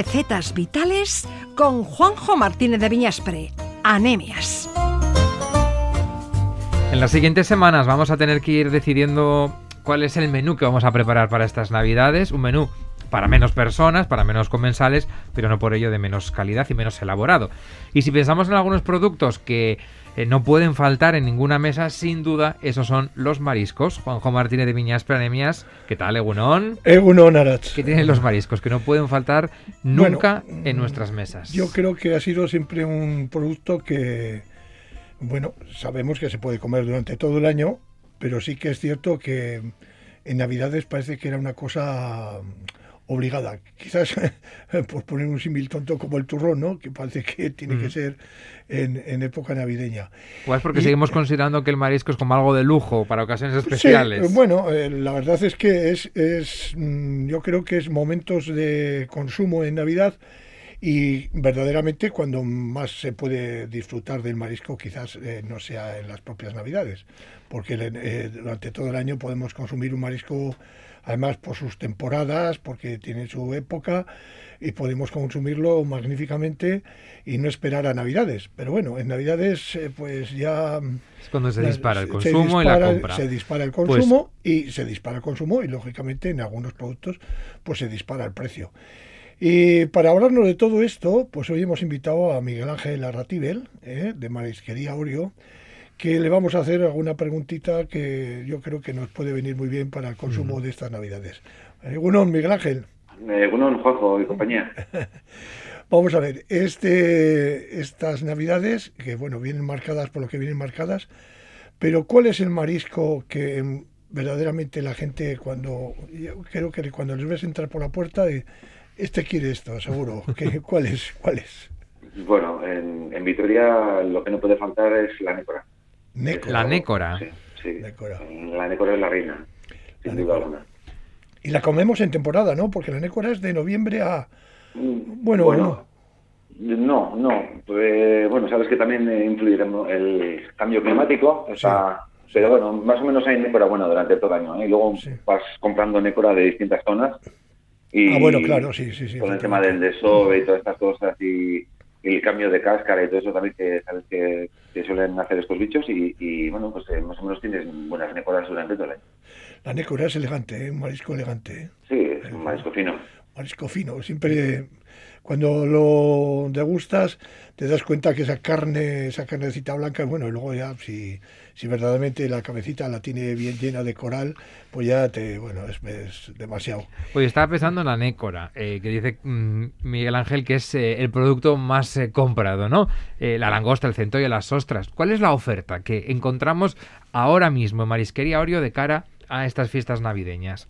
Recetas vitales con Juanjo Martínez de Viñaspre. Anemias. En las siguientes semanas vamos a tener que ir decidiendo cuál es el menú que vamos a preparar para estas navidades. Un menú para menos personas, para menos comensales, pero no por ello de menos calidad y menos elaborado. Y si pensamos en algunos productos que eh, no pueden faltar en ninguna mesa, sin duda, esos son los mariscos. Juanjo Martínez de Viñas Pranemias, ¿qué tal, Egunon? Egunon, Arach. ¿Qué tienen los mariscos que no pueden faltar nunca en nuestras mesas? Yo creo que ha sido siempre un producto que, bueno, sabemos que se puede comer durante todo el año, pero sí que es cierto que en Navidades parece que era una cosa obligada. Quizás por poner un símil tonto como el turrón, ¿no? que parece que tiene que ser en, época navideña. Pues porque seguimos considerando que el marisco es como algo de lujo para ocasiones especiales. bueno, eh, la verdad es que es, es, mm, yo creo que es momentos de consumo en Navidad y verdaderamente cuando más se puede disfrutar del marisco quizás eh, no sea en las propias Navidades, porque eh, durante todo el año podemos consumir un marisco además por sus temporadas, porque tiene su época y podemos consumirlo magníficamente y no esperar a Navidades. Pero bueno, en Navidades eh, pues ya... Es cuando se dispara el consumo y la compra. Se dispara el pues consumo y se dispara el consumo y lógicamente en algunos productos pues se dispara el precio. Y para hablarnos de todo esto, pues hoy hemos invitado a Miguel Ángel Arratibel, eh, de Marisquería Orio, que le vamos a hacer alguna preguntita que yo creo que nos puede venir muy bien para el consumo de estas Navidades. Eh, Miguel Ángel. Eh, Juanjo y compañía. vamos a ver, este, estas Navidades, que bueno, vienen marcadas por lo que vienen marcadas, pero ¿cuál es el marisco que verdaderamente la gente cuando, creo que cuando les ves entrar por la puerta, este quiere esto, seguro, ¿cuál es? ¿Cuál es? Bueno, en, en Vitoria lo que no puede faltar es la nécora. La nécora. Sí, sí. La nécora es la reina, sin duda alguna. Y la comemos en temporada, ¿no? Porque la nécora es de noviembre a... Mm, bueno, bueno no. No, Pues, bueno, sabes que también influye el cambio climático, o sea, pero bueno, más o menos hay nécora buena durante todo el año, ¿eh? y luego vas comprando nécora de distintas zonas. Y ah, bueno, claro, sí, sí, sí. Con el tema del desove y todas estas cosas y el cambio de cáscara y todo eso también que sabes que, suelen hacer estos bichos y, bueno, pues eh, más o menos tienes buenas nécoras durante todo el año. La nécora es elegante, ¿eh? un marisco elegante. ¿eh? Sí, es un marisco fino. Marisco fino, siempre cuando lo degustas te das cuenta que esa carne, esa carnecita blanca, bueno, y luego ya si, si verdaderamente la cabecita la tiene bien llena de coral, pues ya te, bueno, es, demasiado. Pues estaba pensando en la nécora, eh, que dice mm, Miguel Ángel que es eh, el producto más eh, comprado, ¿no? la langosta, el centollo, las ostras. ¿Cuál es la oferta que encontramos ahora mismo en Marisquería Orio de cara a estas fiestas navideñas?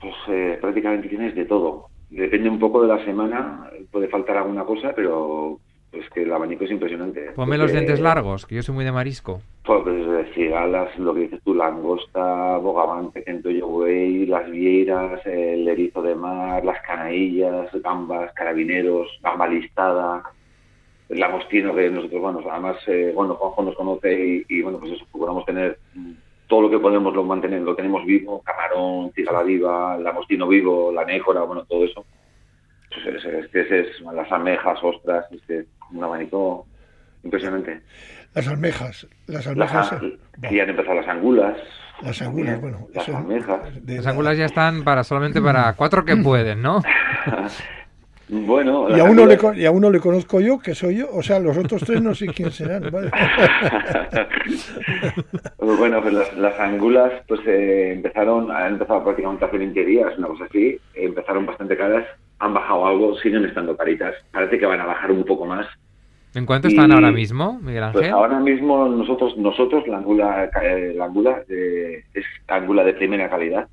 Pues prácticamente tienes de todo Depende un poco de la semana, puede faltar alguna cosa, pero pues que el abanico es impresionante. ¿eh? Ponme los dientes largos, que yo soy muy de marisco. Pues, pues decir, alas, lo que dices tú, langosta, bogavante, centollo güey, las vieiras, el erizo de mar, las canaillas, gambas, carabineros, gamba listada, el langostino que nosotros, bueno, además, eh, bueno, Juanjo nos conoce y, bueno, pues eso, procuramos tener todo lo que podemos lo mantener, lo tenemos vivo, camarón, la viva, el langostino vivo, la nécora, bueno, todo eso. Pues es, que es, las almejas, ostras, es que un abanico impresionante. Las almejas, las almejas. Las, ya han empezado las angulas. Las angulas, bueno. Las almejas. las angulas ya están para solamente para cuatro que pueden, ¿no? Bueno, y a, uno le, y a uno le conozco yo, que soy yo, o sea, los otros tres no sé quién serán. bueno, pues las, angulas pues eh, empezaron, han empezado prácticamente hace 20 días, una cosa así, empezaron bastante caras, han bajado algo, siguen estando caritas, parece que van a bajar un poco más. ¿En cuánto están ahora mismo, Miguel Ángel? Pues ahora mismo nosotros, nosotros la angula, eh, la angula eh, es angula de primera calidad,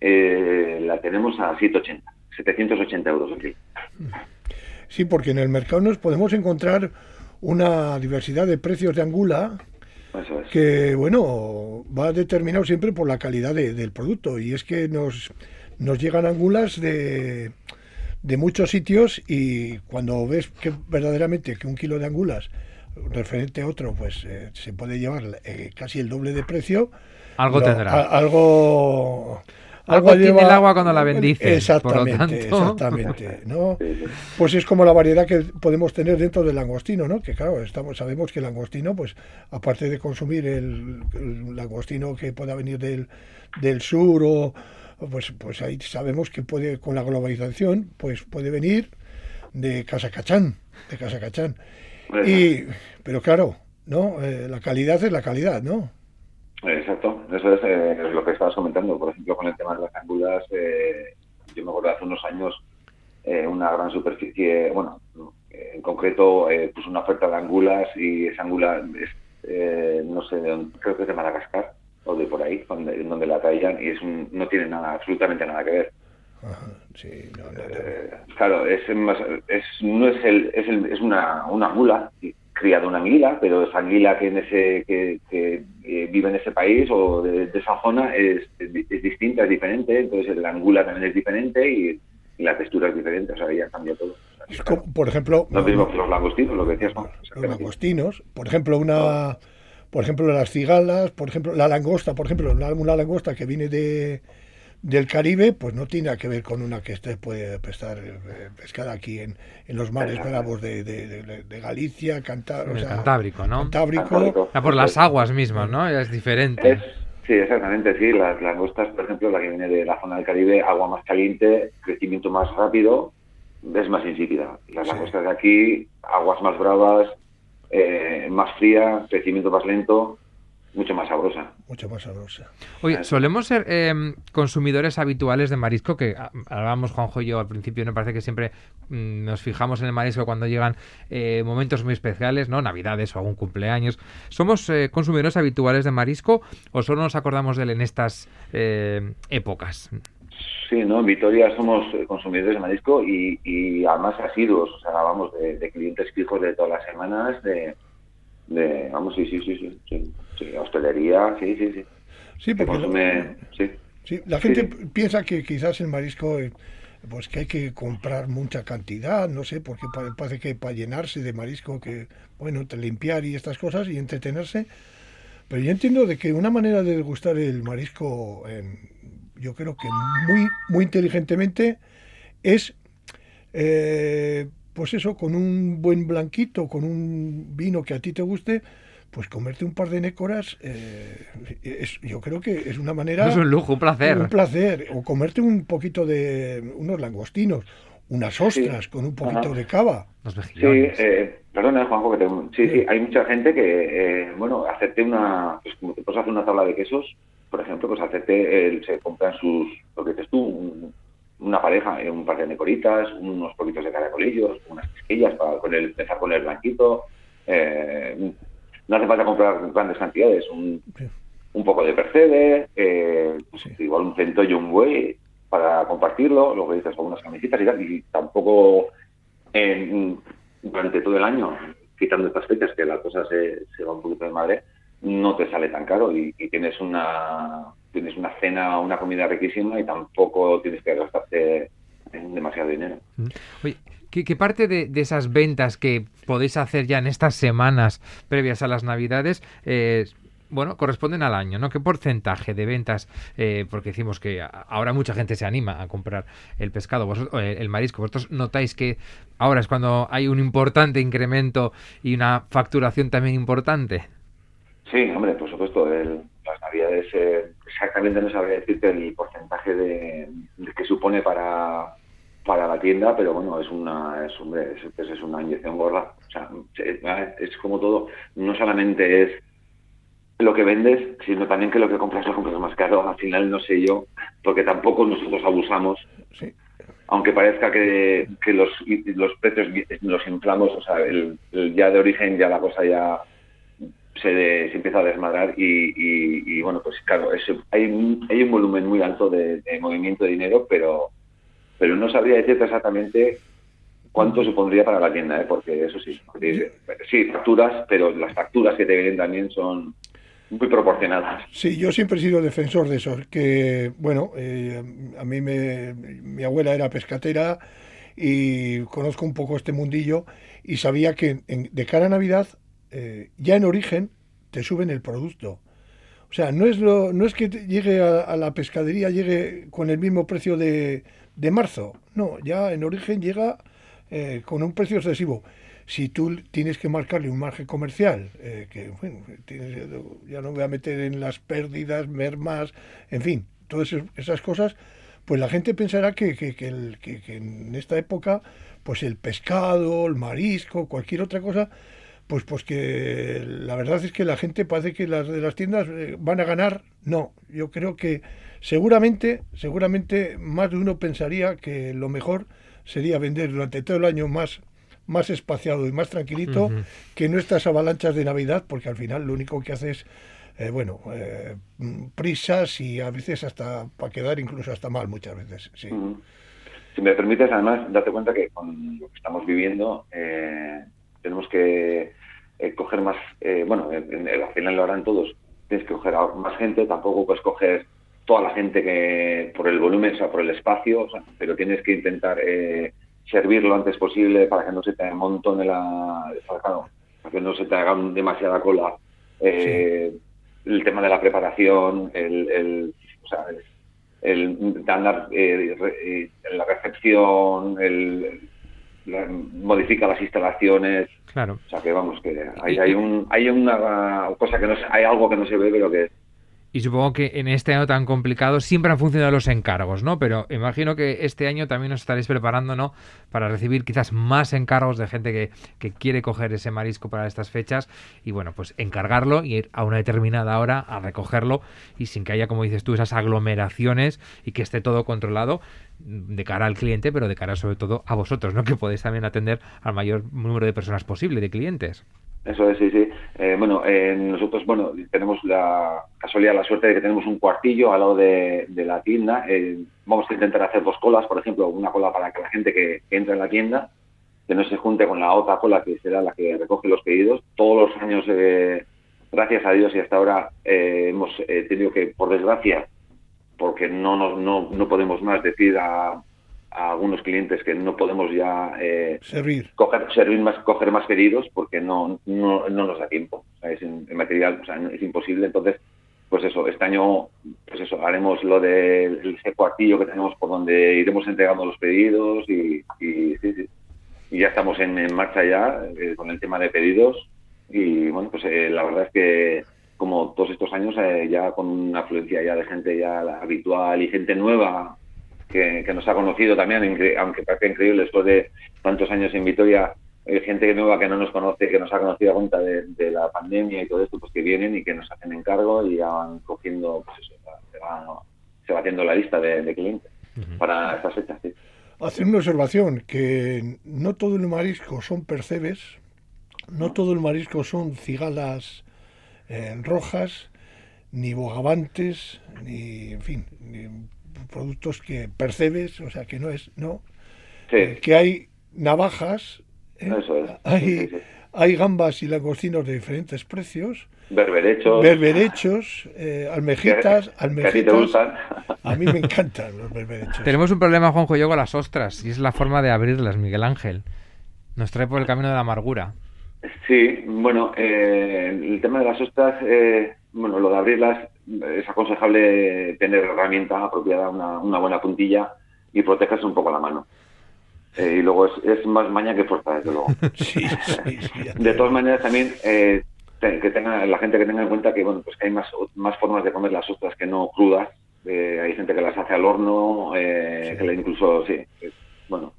la tenemos a 780. 780 euros aquí. Sí, porque en el mercado nos podemos encontrar una diversidad de precios de angula que, bueno, va determinado siempre por la calidad del producto. Y es que nos, nos llegan angulas de, de muchos sitios y cuando ves que verdaderamente que un kilo de angulas referente a otro, pues eh, se puede llevar eh, casi el doble de precio. Algo tendrá. algo Algo tiene el agua cuando la bendice. Exactamente, exactamente. ¿no? Pues es como la variedad que podemos tener dentro del langostino, ¿no? Que claro, estamos, sabemos que el langostino, pues aparte de consumir el, langostino que pueda venir del, del sur o pues, pues ahí sabemos que puede, con la globalización, pues puede venir de Casacachán, de Casacachán. Y, pero claro, ¿no? Eh, la calidad es la calidad, ¿no? Exacto, eso es eh, lo que estabas comentando. Por ejemplo, con el tema de las angulas, eh, yo me acuerdo hace unos años una gran superficie, bueno, en concreto puso una oferta de angulas y esa angula, no sé, creo que es de Madagascar o de por ahí, donde, donde la traían y es no tiene nada, absolutamente nada que ver. claro, es, es, no es, el, es, el, es una, una mula criada una anguila, pero esa anguila que, en ese, que, eh, vive en ese país o de, esa zona es, es, distinta, es diferente, entonces la angula también es diferente y, la textura es diferente, o sea, ya cambia todo. por ejemplo, lo mismo que los langostinos, lo que decías. Los langostinos, por ejemplo, una, por ejemplo, las cigalas, por ejemplo, la langosta, por ejemplo, una langosta que viene de, del Caribe, pues no tiene que ver con una que esté puede estar eh, pescada aquí en, en los mares bravos de, de, Galicia, Cantábrico, ¿no? Cantábrico. Ah, por las aguas mismas, ¿no? Es diferente. sí, exactamente, sí. Las langostas, por ejemplo, la que viene de la zona del Caribe, agua más caliente, crecimiento más rápido, es más insípida. Las langostas de aquí, aguas más bravas, eh, más fría, crecimiento más lento, mucho más sabrosa. Mucho más sabrosa. Oye, solemos ser em, consumidores habituales de marisco, que hablábamos Juanjo y yo al principio, me parece que siempre mm, nos fijamos en el marisco cuando llegan eh, momentos muy especiales, ¿no? Navidades o algún cumpleaños. ¿Somos eh, consumidores habituales de marisco o solo nos acordamos de él en estas eh, épocas? Sí, ¿no? En Vitoria somos consumidores de marisco y, además asiduos, o sea, vamos, de, de clientes fijos de todas las semanas, de de, vamos, sí, sí, sí, sí, sí, hostelería, sí, sí, sí. Sí, porque sí. la gente piensa que quizás el marisco, eh, pues que hay que comprar mucha cantidad, no sé, porque parece que para llenarse de marisco, que, bueno, limpiar y estas cosas y entretenerse, pero yo entiendo de que una manera de degustar el marisco, yo creo que muy, muy inteligentemente, es eh, pues eso, con un buen blanquito, con un vino que a ti te guste, pues comerte un par de nécoras, eh, es, yo creo que es una manera... Es un lujo, un placer. Un placer. O comerte un poquito de unos langostinos, unas ostras con un poquito de cava. sí, eh, perdona, Juanjo, que te... sí, sí, hay mucha gente que, eh, bueno, hacerte una... Pues como te puedes hacer una tabla de quesos, por ejemplo, pues hacerte, el, se compran sus, lo que dices tú, un, una pareja, un par de necoritas, unos poquitos de caracolillos, unas pesquillas para con el, empezar con el blanquito. Eh, no hace falta comprar grandes cantidades, un, un poco de percebe, eh, pues igual un centollo, un buey para compartirlo, lo que dices, algunas camisetas y tal, y tampoco durante todo el año, quitando estas fechas que la cosa se, se va un poquito de madre, no te sale tan caro y tienes una tienes una cena o una comida riquísima y tampoco tienes que gastarte demasiado dinero. Mm. Oye, ¿qué, parte de, esas ventas que podéis hacer ya en estas semanas previas a las Navidades eh, bueno, corresponden al año, ¿no? ¿Qué porcentaje de ventas? Eh, porque decimos que ahora mucha gente se anima a comprar el pescado, vosotros, el marisco. ¿Vosotros notáis que ahora es cuando hay un importante incremento y una facturación también importante? Sí, hombre, por supuesto. El, las navidades eh, exactamente no sabría decirte el porcentaje de, que supone para, para la tienda, pero bueno, es una es, hombre, es, es una inyección gorda. O sea, es, como todo, no solamente es lo que vendes, sino también que lo que compras lo compras más caro. Al final no sé yo, porque tampoco nosotros abusamos. Aunque parezca que, que los, los precios los inflamos, o sea, el, ya de origen ya la cosa ya se, empieza a desmadrar y, bueno, pues claro, hay, hay un volumen muy alto de, movimiento de dinero, pero, pero no sabría decirte exactamente cuánto supondría para la tienda, ¿eh? porque eso sí, sí, facturas, pero las facturas que te vienen también son muy proporcionadas. Sí, yo siempre he sido defensor de eso, que bueno, eh, a mí me, mi abuela era pescatera y conozco un poco este mundillo y sabía que de cara a Navidad eh, ya en origen te suben el producto. O sea, no es, lo, no es que llegue a, la pescadería, llegue con el mismo precio de, de marzo. No, ya en origen llega eh, con un precio excesivo. Si tú tienes que marcarle un margen comercial, eh, que bueno, ya no voy a meter en las pérdidas, mermas, en fin, todas esas cosas, pues la gente pensará que, que, que, en esta época, pues el pescado, el marisco, cualquier otra cosa, pues, pues que la verdad es que la gente parece que las de las tiendas eh, van a ganar. No, yo creo que seguramente, seguramente más de uno pensaría que lo mejor sería vender durante todo el año más más espaciado y más tranquilito que no estas avalanchas de Navidad, porque al final lo único que hace es, eh, bueno, eh, prisas y a veces hasta para quedar incluso hasta mal muchas veces. Sí. Si me permites, además, date cuenta que con lo que estamos viviendo tenemos que eh, coger más, eh, bueno, al final lo harán todos, tienes que coger más gente, tampoco puedes coger toda la gente que por el volumen, o sea, por el espacio, pero tienes que intentar eh, servir lo antes posible para que no se te montone la, para que no se te haga demasiada cola. El tema de la preparación, el, el, o sea, el, andar, la recepción, el modifica las instalaciones. Claro. O sea que vamos, que hay, hay, un, hay una cosa que no hay algo que no se ve, pero que y supongo que en este año tan complicado siempre han funcionado los encargos, ¿no? Pero imagino que este año también os estaréis preparando, ¿no? Para recibir quizás más encargos de gente que, que quiere coger ese marisco para estas fechas y, bueno, pues encargarlo y ir a una determinada hora a recogerlo y sin que haya, como dices tú, esas aglomeraciones y que esté todo controlado de cara al cliente, pero de cara sobre todo a vosotros, ¿no? Que podéis también atender al mayor número de personas posible, de clientes. Eso es, sí, sí. Eh, bueno, eh, nosotros, bueno, tenemos la casualidad, la suerte de que tenemos un cuartillo al lado de, la tienda. Eh, vamos a intentar hacer dos colas, por ejemplo, una cola para que la gente que, entra en la tienda, que no se junte con la otra cola que será la que recoge los pedidos. Todos los años, gracias a Dios y hasta ahora, hemos tenido que, por desgracia, porque no, no, no, no podemos más decir a, a algunos clientes que no podemos ya eh, servir. coger servir más coger más pedidos porque no no, no nos da tiempo. Es en, material o sea, es imposible. Entonces pues eso este año pues eso haremos lo del ese cuartillo que tenemos por donde iremos entregando los pedidos y, y sí, sí. y ya estamos en, marcha ya eh, con el tema de pedidos. Y bueno pues eh, la verdad es que como todos estos años ya con una afluencia ya de gente ya habitual y gente nueva que, nos ha conocido también, aunque parece increíble, después de tantos años en Vitoria, hay gente nueva que no nos conoce, que nos ha conocido a cuenta de, la pandemia y todo esto, pues que vienen y que nos hacen encargo y ya van cogiendo, pues eso, se va, se va haciendo la lista de, clientes para estas fechas. Hacer una observación, que no todo el marisco son percebes, no todo el marisco son cigalas eh, rojas, ni bogavantes, ni, en fin, ni productos que percebes, o sea, que no es, no, eh, que hay navajas, ¿eh? hay, hay gambas y langostinos de diferentes precios, berberechos, berberechos eh, almejitas, almejitas. A mí me encantan los berberechos. Tenemos un problema, Juanjo, yo con las ostras, y es la forma de abrirlas, Miguel Ángel. Nos trae por el camino de la amargura. Sí, bueno, el tema de las ostras, bueno, lo de abrirlas es aconsejable tener herramienta apropiada, una, buena puntilla y protegerse un poco la mano. Eh, y luego es, más maña que fuerza, desde luego. de todas maneras, también eh, que tenga la gente que tenga en cuenta que bueno pues que hay más, más formas de comer las ostras que no crudas. Eh, hay gente que las hace al horno, que incluso, sí, bueno,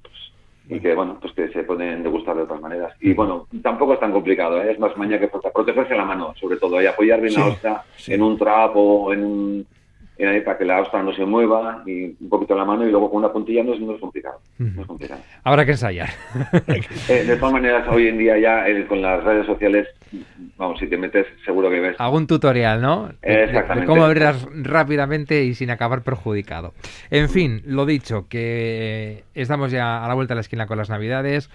y que bueno pues que se pueden degustar de otras maneras. Y bueno tampoco es tan complicado ¿eh? es más maña que protegerse la mano sobre todo y apoyar bien la ostra en un trapo o en para que la ostra no se mueva y un poquito la mano y luego con una puntilla no es, no es complicado, no es complicado. Habrá que ensayar. Eh, de todas maneras, hoy en día ya con las redes sociales, vamos, si te metes seguro que ves. Algún tutorial, ¿no? Exactamente. De, cómo abrirlas rápidamente y sin acabar perjudicado. En fin, lo dicho, que estamos ya a la vuelta de la esquina con las navidades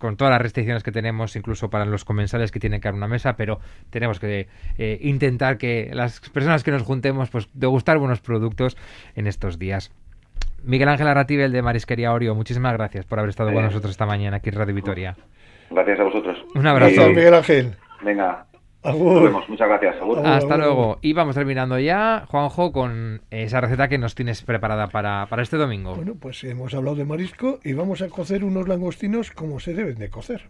con todas las restricciones que tenemos, incluso para los comensales que tienen que dar una mesa, pero tenemos que eh, intentar que las personas que nos juntemos, pues degustar buenos productos en estos días. Miguel Ángel Arratibel de Marisquería Orio, muchísimas gracias por haber estado con nosotros esta mañana aquí en Radio Vitoria. Gracias a vosotros. Un abrazo. Miguel Ángel. Venga. Nos vemos. Muchas gracias. Hasta luego. Y vamos terminando ya, Juanjo, con esa receta que nos tienes preparada para, para este domingo. Bueno, pues hemos hablado de marisco y vamos a cocer unos langostinos como se deben de cocer.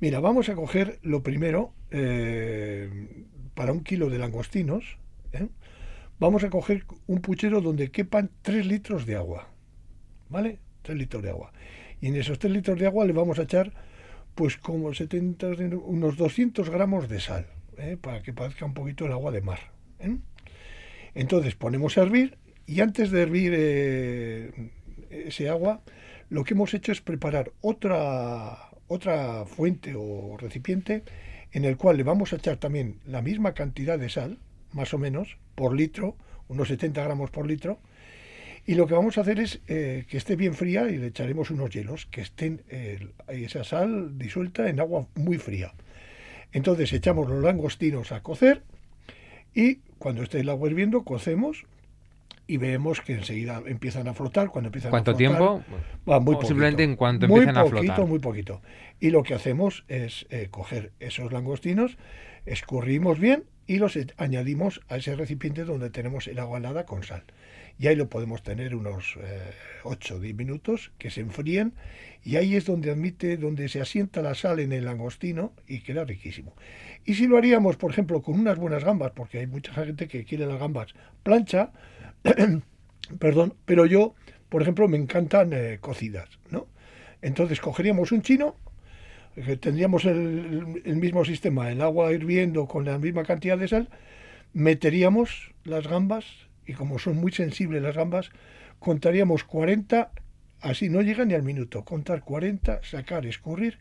Mira, vamos a coger lo primero, eh, para un kilo de langostinos, ¿eh? vamos a coger un puchero donde quepan 3 litros de agua. ¿Vale? 3 litros de agua. Y en esos 3 litros de agua le vamos a echar pues como 70, unos 200 gramos de sal, ¿eh? para que parezca un poquito el agua de mar. ¿eh? Entonces ponemos a hervir y antes de hervir eh, ese agua, lo que hemos hecho es preparar otra, otra fuente o recipiente en el cual le vamos a echar también la misma cantidad de sal, más o menos, por litro, unos 70 gramos por litro, y lo que vamos a hacer es eh, que esté bien fría y le echaremos unos hielos, que estén eh, esa sal disuelta en agua muy fría. Entonces echamos los langostinos a cocer y cuando esté el agua hirviendo cocemos y vemos que enseguida empiezan a flotar. Cuando empiezan ¿Cuánto a flotar, tiempo? Va muy Simplemente poquito. en cuanto muy empiezan a poquito, flotar. Muy poquito, Y lo que hacemos es eh, coger esos langostinos, escurrimos bien y los añadimos a ese recipiente donde tenemos el agua helada con sal. Y ahí lo podemos tener unos eh, 8 o 10 minutos que se enfríen y ahí es donde admite, donde se asienta la sal en el langostino y queda riquísimo. Y si lo haríamos, por ejemplo, con unas buenas gambas, porque hay mucha gente que quiere las gambas plancha, perdón, pero yo, por ejemplo, me encantan eh, cocidas, ¿no? Entonces cogeríamos un chino, que tendríamos el, el mismo sistema, el agua hirviendo con la misma cantidad de sal, meteríamos las gambas y como son muy sensibles las gambas, contaríamos 40, así no llega ni al minuto, contar 40, sacar, escurrir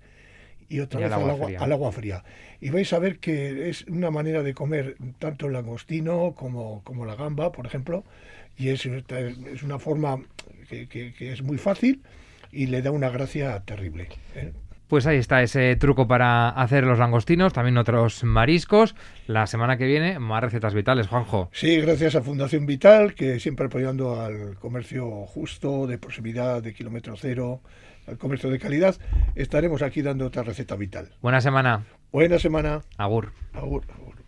y otra Y vez al agua agua, fría. al agua fría. Y vais a ver que es una manera de comer tanto el langostino como, como la gamba, por ejemplo, y es, es una forma que, que- que es muy fácil y le da una gracia terrible. ¿eh? Pues ahí está ese truco para hacer los langostinos, también otros mariscos. La semana que viene, más recetas vitales, Juanjo. Sí, gracias a Fundación Vital, que siempre apoyando al comercio justo, de proximidad, de kilómetro cero, al comercio de calidad, estaremos aquí dando otra receta vital. Buena semana. Buena semana. Agur. Agur, agur.